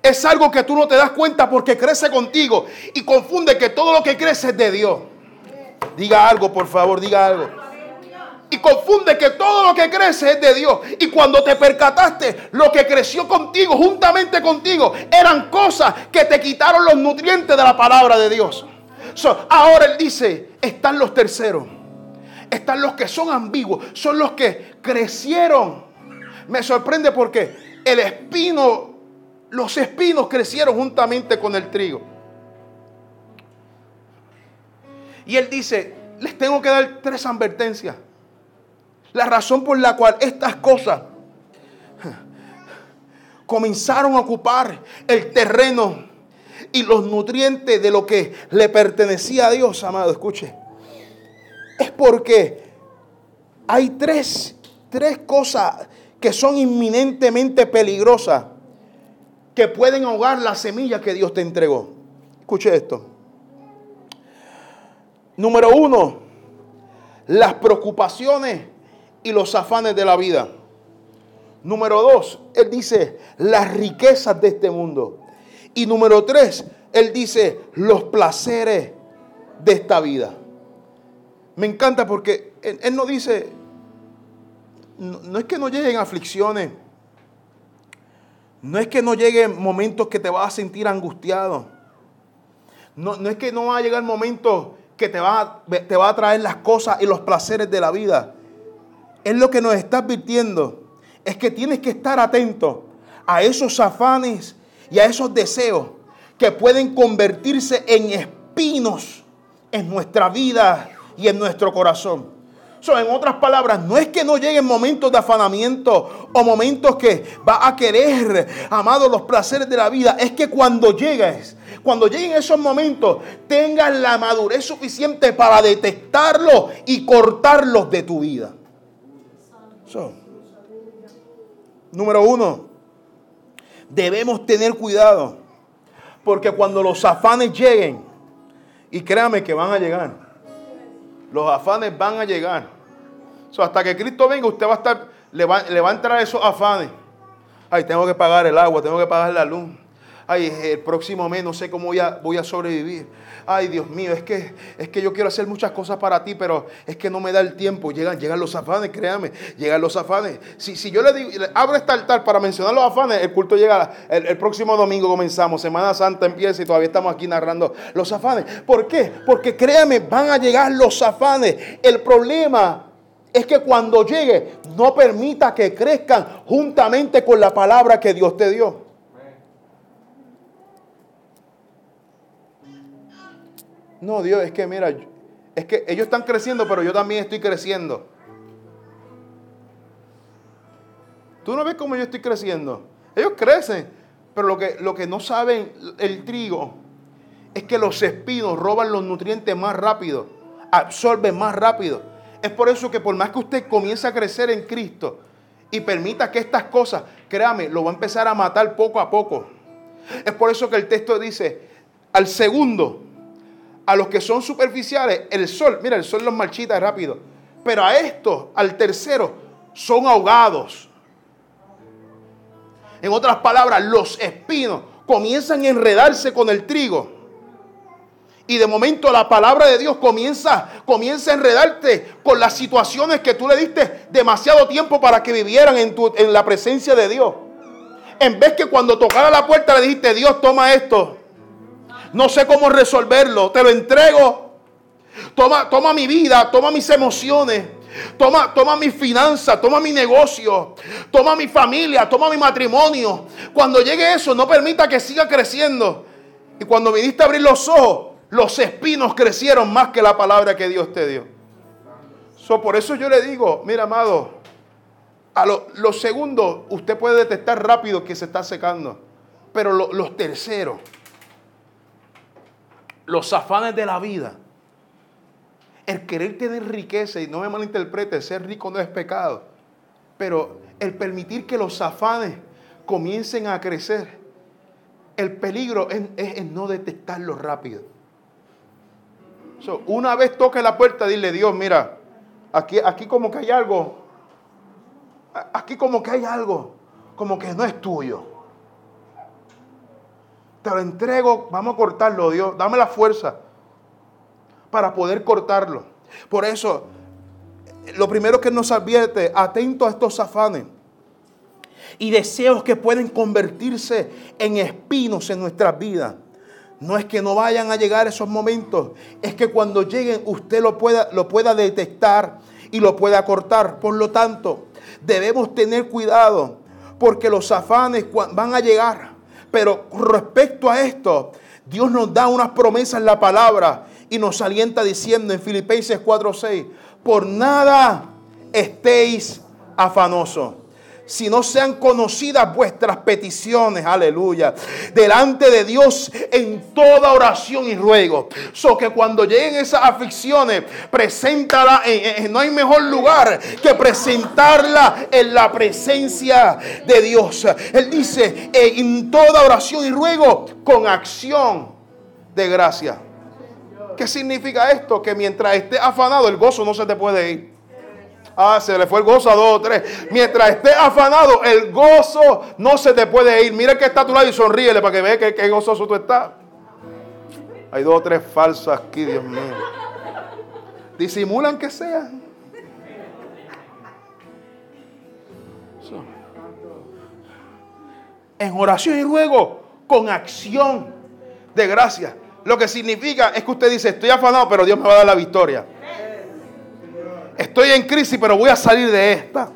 Es algo que tú no te das cuenta porque crece contigo y confunde que todo lo que crece es de Dios. Diga algo, por favor, diga algo y confunde que todo lo que crece es de Dios. Y cuando te percataste, lo que creció contigo, juntamente contigo, eran cosas que te quitaron los nutrientes de la palabra de Dios. ahora Él dice, están los terceros, están los que son ambiguos, son los que crecieron. Me sorprende porque el espino, los espinos crecieron juntamente con el trigo. Y Él dice, les tengo que dar tres advertencias. La razón por la cual estas cosas comenzaron a ocupar el terreno y los nutrientes de lo que le pertenecía a Dios, amado, escuche. Es porque hay tres, tres cosas que son inminentemente peligrosas que pueden ahogar la semilla que Dios te entregó. Escuche esto. Número uno, las preocupaciones y los afanes de la vida. Número dos, Él dice las riquezas de este mundo. Y número tres, Él dice los placeres de esta vida. Me encanta porque Él, no dice, no, es que no lleguen aflicciones, no es que no lleguen momentos que te vas a sentir angustiado, no, no es que no va a llegar momentos que te va, te va a traer las cosas y los placeres de la vida. Es lo que nos está advirtiendo es que tienes que estar atento a esos afanes y a esos deseos que pueden convertirse en espinos en nuestra vida y en nuestro corazón. en otras palabras, no es que no lleguen momentos de afanamiento o momentos que va a querer, amado, los placeres de la vida. Es que cuando llegues, cuando lleguen esos momentos, tengas la madurez suficiente para detectarlos y cortarlos de tu vida. Número uno, debemos tener cuidado. Porque cuando los afanes lleguen, y créame que van a llegar, los afanes van a llegar. hasta que Cristo venga, usted va a estar, le va, le va a entrar esos afanes. Ay, tengo que pagar el agua, tengo que pagar la luz ay, el próximo mes no sé cómo voy a, voy a sobrevivir. Ay, Dios mío, es que, es que yo quiero hacer muchas cosas para ti, pero es que no me da el tiempo. Llegan, llegan los afanes, créame, llegan los afanes. Si, si yo le digo, abro este altar para mencionar los afanes, el culto llega, el, el próximo domingo comenzamos, Semana Santa empieza y todavía estamos aquí narrando los afanes. ¿Por qué? Porque créame, van a llegar los afanes. El problema es que cuando llegue, no permita que crezcan juntamente con la palabra que Dios te dio. No, Dios, es que mira, es que ellos están creciendo, pero yo también estoy creciendo. ¿Tú no ves cómo yo estoy creciendo? Ellos crecen, pero lo que, lo que no saben el trigo es que los espinos roban los nutrientes más rápido, absorben más rápido. Es por eso que por más que usted comience a crecer en Cristo y permita que estas cosas, créame, lo va a empezar a matar poco a poco. Es por eso que el texto dice, al segundo, a los que son superficiales, el sol, mira, el sol los marchita rápido. Pero a estos, al tercero, son ahogados. En otras palabras, los espinos comienzan a enredarse con el trigo. Y de momento la palabra de Dios comienza, comienza a enredarte con las situaciones que tú le diste demasiado tiempo para que vivieran en, tu, en la presencia de Dios. En vez que cuando tocara la puerta le dijiste, Dios toma esto no sé cómo resolverlo, te lo entrego. Toma, toma mi vida, toma mis emociones, toma, toma mi finanzas, toma mi negocio, toma mi familia, toma mi matrimonio. Cuando llegue eso, no permita que siga creciendo. Y cuando viniste a abrir los ojos, los espinos crecieron más que la palabra que Dios te dio. por eso yo le digo, mira, amado, a los segundos usted puede detectar rápido que se está secando. Pero los terceros, los afanes de la vida, el querer tener riqueza, y no me malinterprete, ser rico no es pecado, pero el permitir que los afanes comiencen a crecer, el peligro es, no detectarlo rápido. una vez toque la puerta, dile, Dios, mira, aquí, aquí como que hay algo, aquí como que hay algo, como que no es tuyo lo entrego, vamos a cortarlo, Dios, dame la fuerza para poder cortarlo. Por eso, lo primero que nos advierte, atento a estos afanes y deseos que pueden convertirse en espinos en nuestras vidas. No es que no vayan a llegar esos momentos, es que cuando lleguen usted lo pueda, lo pueda detectar y lo pueda cortar. Por lo tanto, debemos tener cuidado porque los afanes van a llegar. Pero respecto a esto, Dios nos da unas promesas en la palabra y nos alienta diciendo en Filipenses 4:6, por nada estéis afanosos, si no sean conocidas vuestras peticiones, aleluya, delante de Dios en toda oración y ruego. So que cuando lleguen esas aflicciones, preséntala, en, no hay mejor lugar que presentarla en la presencia de Dios. Él dice, en toda oración y ruego, con acción de gracia. ¿Qué significa esto? Que mientras esté afanado, el gozo no se te puede ir. Ah, se le fue el gozo a dos o tres. Mientras esté afanado, el gozo no se te puede ir. Mira que está a tu lado y sonríele para que vea que, que gozoso tú estás. Hay dos o tres falsos aquí, Dios mío. Disimulan que sean. En oración y ruego, con acción de gracia. Lo que significa es que usted dice, estoy afanado, pero Dios me va a dar la victoria. Estoy en crisis, pero voy a salir de esta.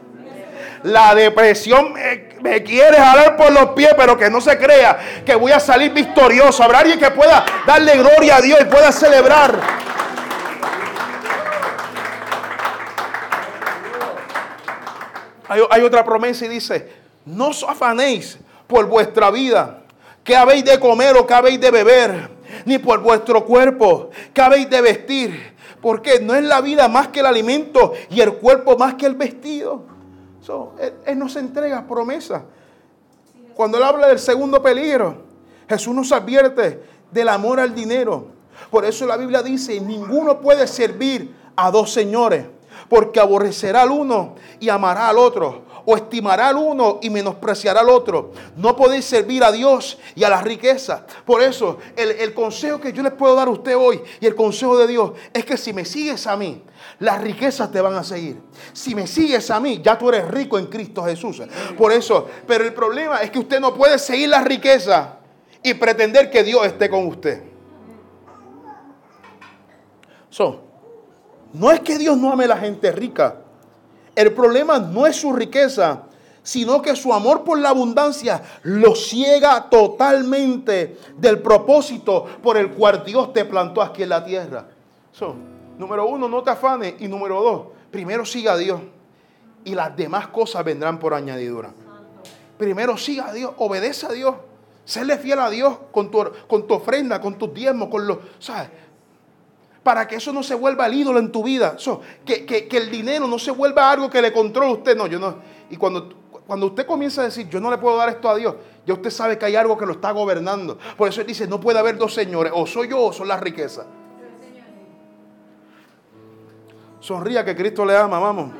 La depresión me, quiere jalar por los pies, pero que no se crea que voy a salir victorioso. Habrá alguien que pueda darle gloria a Dios y pueda celebrar. Hay, hay otra promesa y dice, no os afanéis por vuestra vida, que habéis de comer o que habéis de beber, ni por vuestro cuerpo, que habéis de vestir. Porque no es la vida más que el alimento y el cuerpo más que el vestido. él, nos entrega promesa. Cuando él habla del segundo peligro, Jesús nos advierte del amor al dinero. Por eso la Biblia dice, ninguno puede servir a dos señores, porque aborrecerá al uno y amará al otro o estimará al uno y menospreciará al otro. No podéis servir a Dios y a la riqueza. Por eso, el, consejo que yo les puedo dar a usted hoy y el consejo de Dios es que si me sigues a mí, las riquezas te van a seguir. Si me sigues a mí, ya tú eres rico en Cristo Jesús. Por eso, pero el problema es que usted no puede seguir la riqueza y pretender que Dios esté con usted. no es que Dios no ame a la gente rica. El problema no es su riqueza, sino que su amor por la abundancia lo ciega totalmente del propósito por el cual Dios te plantó aquí en la tierra. número uno, no te afanes. Y número dos, primero siga a Dios. Y las demás cosas vendrán por añadidura. Primero siga a Dios, obedece a Dios. Serle fiel a Dios con tu, con tu ofrenda, con tus diezmos, con los... ¿sabes? Para que eso no se vuelva el ídolo en tu vida. que, el dinero no se vuelva algo que le controle a usted. No, yo no. Y cuando, cuando usted comienza a decir, yo no le puedo dar esto a Dios, ya usted sabe que hay algo que lo está gobernando. Por eso él dice, no puede haber dos señores, o soy yo o son las riquezas. Sonría que Cristo le ama, vamos.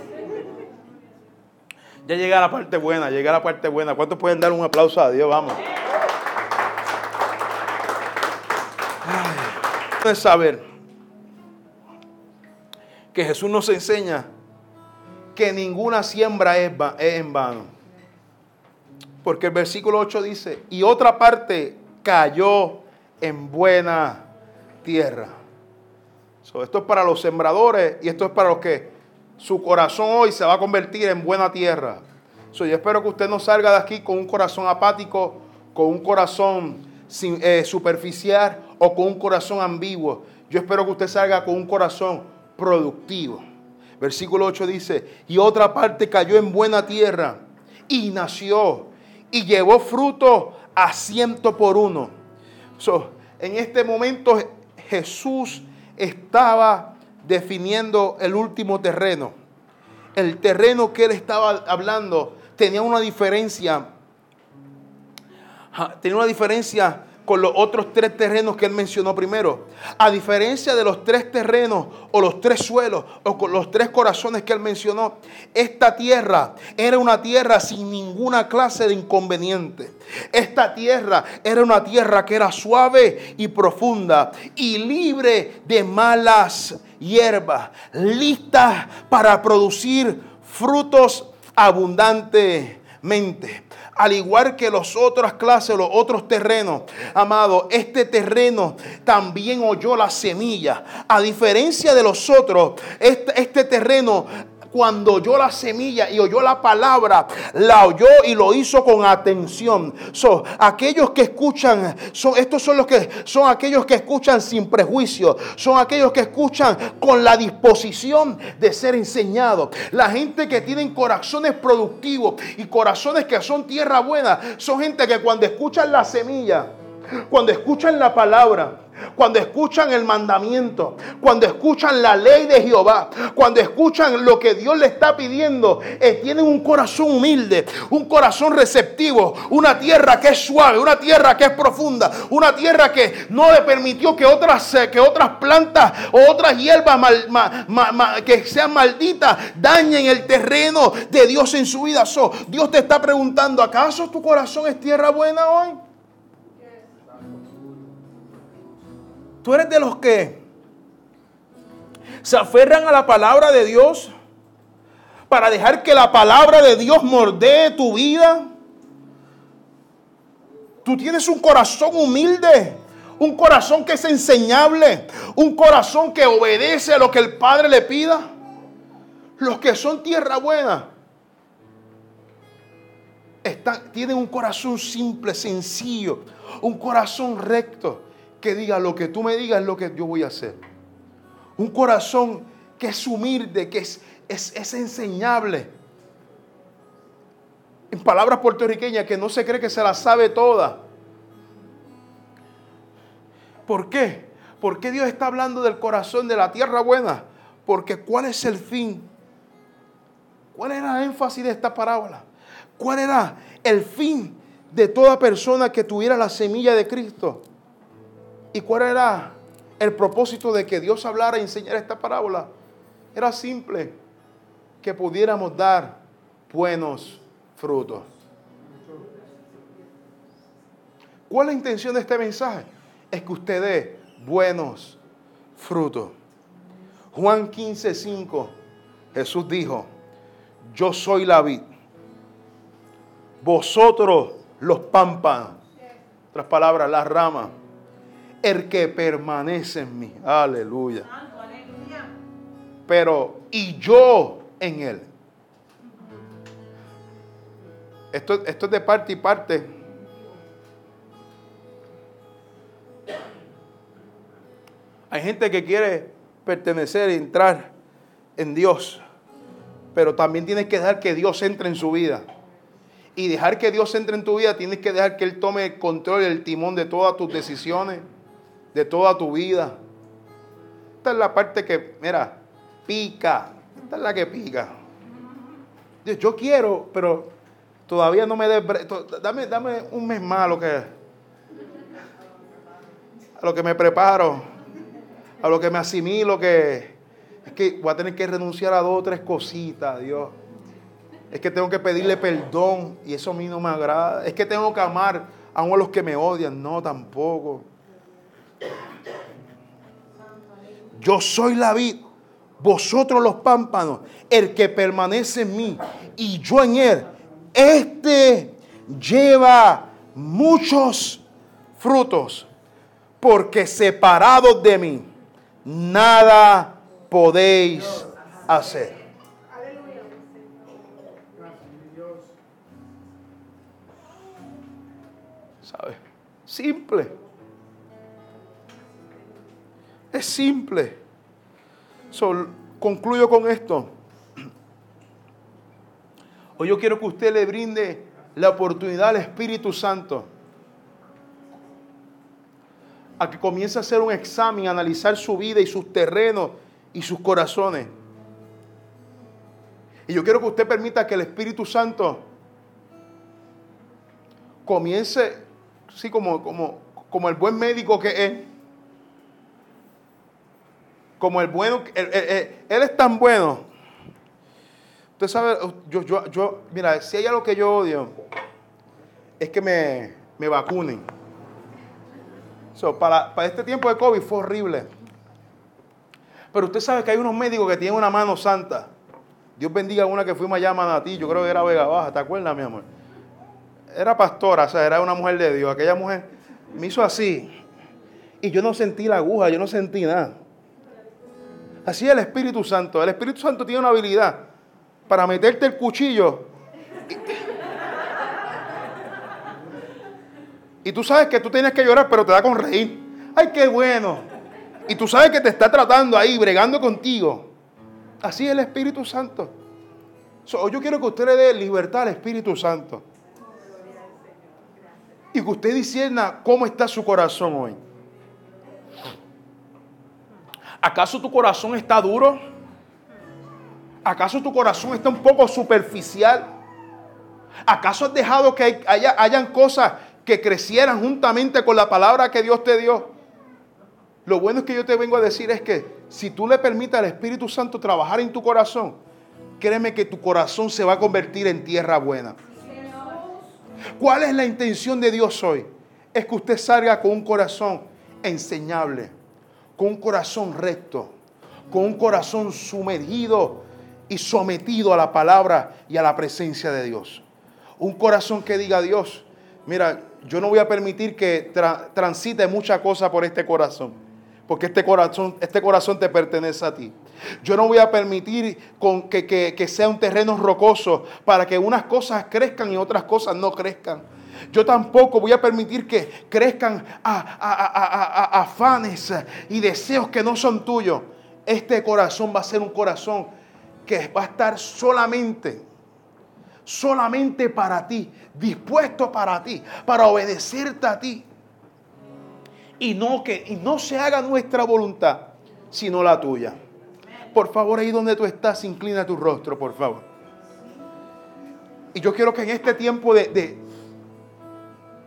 Ya llega la parte buena, llega la parte buena. ¿Cuántos pueden dar un aplauso a Dios? Vamos. Ay, saber que Jesús nos enseña que ninguna siembra es, en vano. Porque el versículo 8 dice, y otra parte cayó en buena tierra. esto es para los sembradores y esto es para los que su corazón hoy se va a convertir en buena tierra. yo espero que usted no salga de aquí con un corazón apático, con un corazón eh, superficial o con un corazón ambiguo. Yo espero que usted salga con un corazón productivo. Versículo 8 dice, y otra parte cayó en buena tierra y nació y llevó fruto a ciento por uno. en este momento Jesús estaba definiendo el último terreno. El terreno que él estaba hablando tenía una diferencia, tenía una diferencia con los otros tres terrenos que él mencionó primero. A diferencia de los tres terrenos o los tres suelos o con los tres corazones que él mencionó, esta tierra era una tierra sin ninguna clase de inconveniente. Esta tierra era una tierra que era suave y profunda y libre de malas hierbas, lista para producir frutos abundantemente al igual que las otras clases, los otros terrenos. Amado, este terreno también oyó la semilla. A diferencia de los otros, este, este terreno cuando oyó la semilla y oyó la palabra, la oyó y lo hizo con atención. Son aquellos que escuchan, son, estos son los que son aquellos que escuchan sin prejuicio, son aquellos que escuchan con la disposición de ser enseñados. La gente que tienen corazones productivos y corazones que son tierra buena, son gente que cuando escuchan la semilla, cuando escuchan la palabra, cuando escuchan el mandamiento, cuando escuchan la ley de Jehová, cuando escuchan lo que Dios le está pidiendo, eh, tienen un corazón humilde, un corazón receptivo, una tierra que es suave, una tierra que es profunda, una tierra que no le permitió que otras, eh, que otras plantas o otras hierbas que sean malditas dañen el terreno de Dios en su vida. Dios te está preguntando, ¿acaso tu corazón es tierra buena hoy? Tú eres de los que se aferran a la palabra de Dios para dejar que la palabra de Dios mordee tu vida. Tú tienes un corazón humilde, un corazón que es enseñable, un corazón que obedece a lo que el Padre le pida. Los que son tierra buena están, tienen un corazón simple, sencillo, un corazón recto que diga lo que tú me digas es lo que yo voy a hacer. Un corazón que es humilde, que es, es, enseñable. En palabras puertorriqueñas, que no se cree que se la sabe toda. ¿Por qué? ¿Por qué Dios está hablando del corazón de la tierra buena? Porque ¿cuál es el fin? ¿Cuál era el énfasis de esta parábola? ¿Cuál era el fin de toda persona que tuviera la semilla de Cristo? ¿Y cuál era el propósito de que Dios hablara y enseñara esta parábola? Era simple, que pudiéramos dar buenos frutos. ¿Cuál es la intención de este mensaje? Es que usted dé buenos frutos. Juan 15, 5, Jesús dijo, yo soy la vid, vosotros los pámpanos, otras palabras, las ramas el que permanece en mí. Aleluya. Pero, y yo en él. Esto, esto es de parte y parte. Hay gente que quiere pertenecer y entrar en Dios, pero también tienes que dejar que Dios entre en su vida. Y dejar que Dios entre en tu vida, tienes que dejar que Él tome el control y el timón de todas tus decisiones de toda tu vida. Esta es la parte que, mira, pica. Esta es la que pica. yo quiero, pero todavía no me des... Dame, dame un mes más a lo que... A lo que me preparo. A lo que me asimilo que... Es que voy a tener que renunciar a dos o tres cositas, Dios. Es que tengo que pedirle perdón y eso a mí no me agrada. Es que tengo que amar a uno de los que me odian. No, tampoco. Yo soy la vid, vosotros los pámpanos, el que permanece en mí y yo en él. Este lleva muchos frutos, porque separados de mí, nada podéis hacer. ¿Sabe? Simple. Es simple. concluyo con esto. Hoy yo quiero que usted le brinde la oportunidad al Espíritu Santo a que comience a hacer un examen, a analizar su vida y sus terrenos y sus corazones. Y yo quiero que usted permita que el Espíritu Santo comience, así como, como, como el buen médico que es, como el bueno, él, es tan bueno. Usted sabe, yo, yo, yo, mira, si hay algo que yo odio, es que me, me vacunen. para, para este tiempo de COVID fue horrible. Pero usted sabe que hay unos médicos que tienen una mano santa. Dios bendiga a una que fuimos allá a ti, yo creo que era Vega Baja, ¿te acuerdas, mi amor? Era pastora, o sea, era una mujer de Dios. Aquella mujer me hizo así. Y yo no sentí la aguja, yo no sentí nada. Así es el Espíritu Santo. El Espíritu Santo tiene una habilidad para meterte el cuchillo. Y, tú sabes que tú tienes que llorar, pero te da con reír. ¡Ay, qué bueno! Y tú sabes que te está tratando ahí, bregando contigo. Así es el Espíritu Santo. yo quiero que usted le dé libertad al Espíritu Santo. Y que usted disierna cómo está su corazón hoy. ¿Acaso tu corazón está duro? ¿Acaso tu corazón está un poco superficial? ¿Acaso has dejado que haya, hayan cosas que crecieran juntamente con la palabra que Dios te dio? Lo bueno es que yo te vengo a decir es que si tú le permites al Espíritu Santo trabajar en tu corazón, créeme que tu corazón se va a convertir en tierra buena. ¿Cuál es la intención de Dios hoy? Es que usted salga con un corazón enseñable con un corazón recto, con un corazón sumergido y sometido a la palabra y a la presencia de Dios. Un corazón que diga Dios, mira, yo no voy a permitir que transite mucha cosa por este corazón, porque este corazón, este corazón te pertenece a ti. Yo no voy a permitir con que, que sea un terreno rocoso para que unas cosas crezcan y otras cosas no crezcan. Yo tampoco voy a permitir que crezcan afanes y deseos que no son tuyos. Este corazón va a ser un corazón que va a estar solamente, solamente para ti, dispuesto para ti, para obedecerte a ti. Y no que y no se haga nuestra voluntad, sino la tuya. Por favor, ahí donde tú estás, inclina tu rostro, por favor. Y yo quiero que en este tiempo de,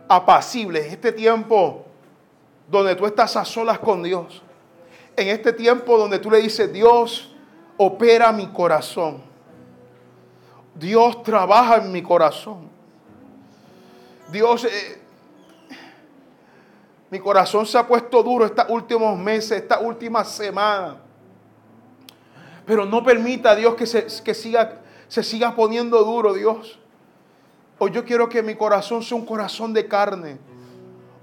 apacible, en este tiempo donde tú estás a solas con Dios, en este tiempo donde tú le dices, Dios, opera mi corazón. Dios trabaja en mi corazón. Dios, eh, mi corazón se ha puesto duro estos últimos meses, esta última semana. Pero no permita, Dios, que se, que siga, se siga poniendo duro, Dios. Hoy yo quiero que mi corazón sea un corazón de carne,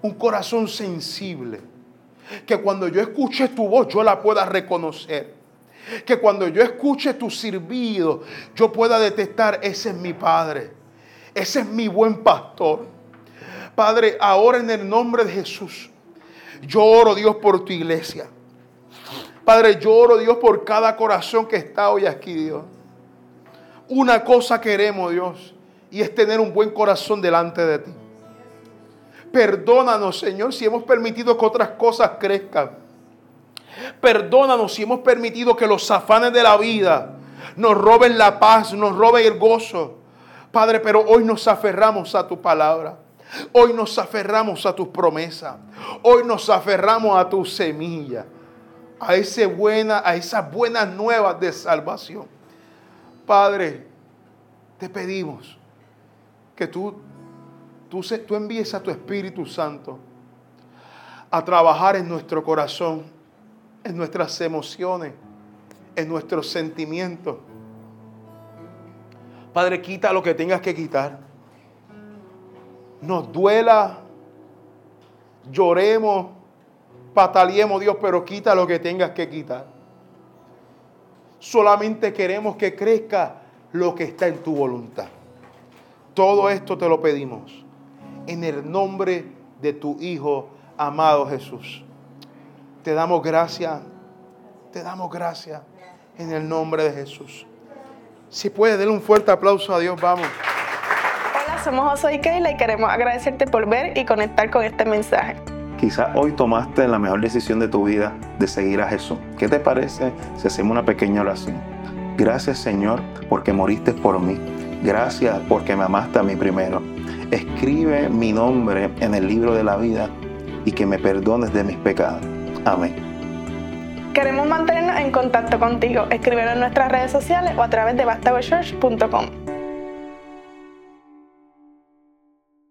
un corazón sensible. Que cuando yo escuche tu voz yo la pueda reconocer. Que cuando yo escuche tu sirvido yo pueda detectar, ese es mi Padre. Ese es mi buen pastor. Padre, ahora en el nombre de Jesús, yo oro Dios por tu iglesia. Padre, yo oro Dios por cada corazón que está hoy aquí, Dios. Una cosa queremos, Dios y es tener un buen corazón delante de ti. Perdónanos, Señor, si hemos permitido que otras cosas crezcan. Perdónanos si hemos permitido que los afanes de la vida nos roben la paz, nos roben el gozo. Padre, pero hoy nos aferramos a tu palabra. Hoy nos aferramos a tus promesas. Hoy nos aferramos a tu semilla. A, ese buena, a esas buenas nuevas de salvación. Padre, te pedimos que tú, tú, tú envíes a tu Espíritu Santo a trabajar en nuestro corazón, en nuestras emociones, en nuestros sentimientos. Padre, quita lo que tengas que quitar. Nos duela, lloremos, pataleemos, Dios, pero quita lo que tengas que quitar. Solamente queremos que crezca lo que está en tu voluntad. Todo esto te lo pedimos en el nombre de tu Hijo amado Jesús. Te damos gracias, te damos gracias en el nombre de Jesús. Si puedes, darle un fuerte aplauso a Dios, vamos.
Hola, somos José y Keila y queremos agradecerte por ver y conectar con este mensaje.
Quizás hoy tomaste la mejor decisión de tu vida de seguir a Jesús. ¿Qué te parece si hacemos una pequeña oración? Gracias Señor porque moriste por mí Gracias porque me amaste a mí primero. Escribe mi nombre en el libro de la vida y que me perdones de mis pecados. Amén.
Queremos mantenernos en contacto contigo. Escríbelo en nuestras redes sociales o a través de bastagochurch.com.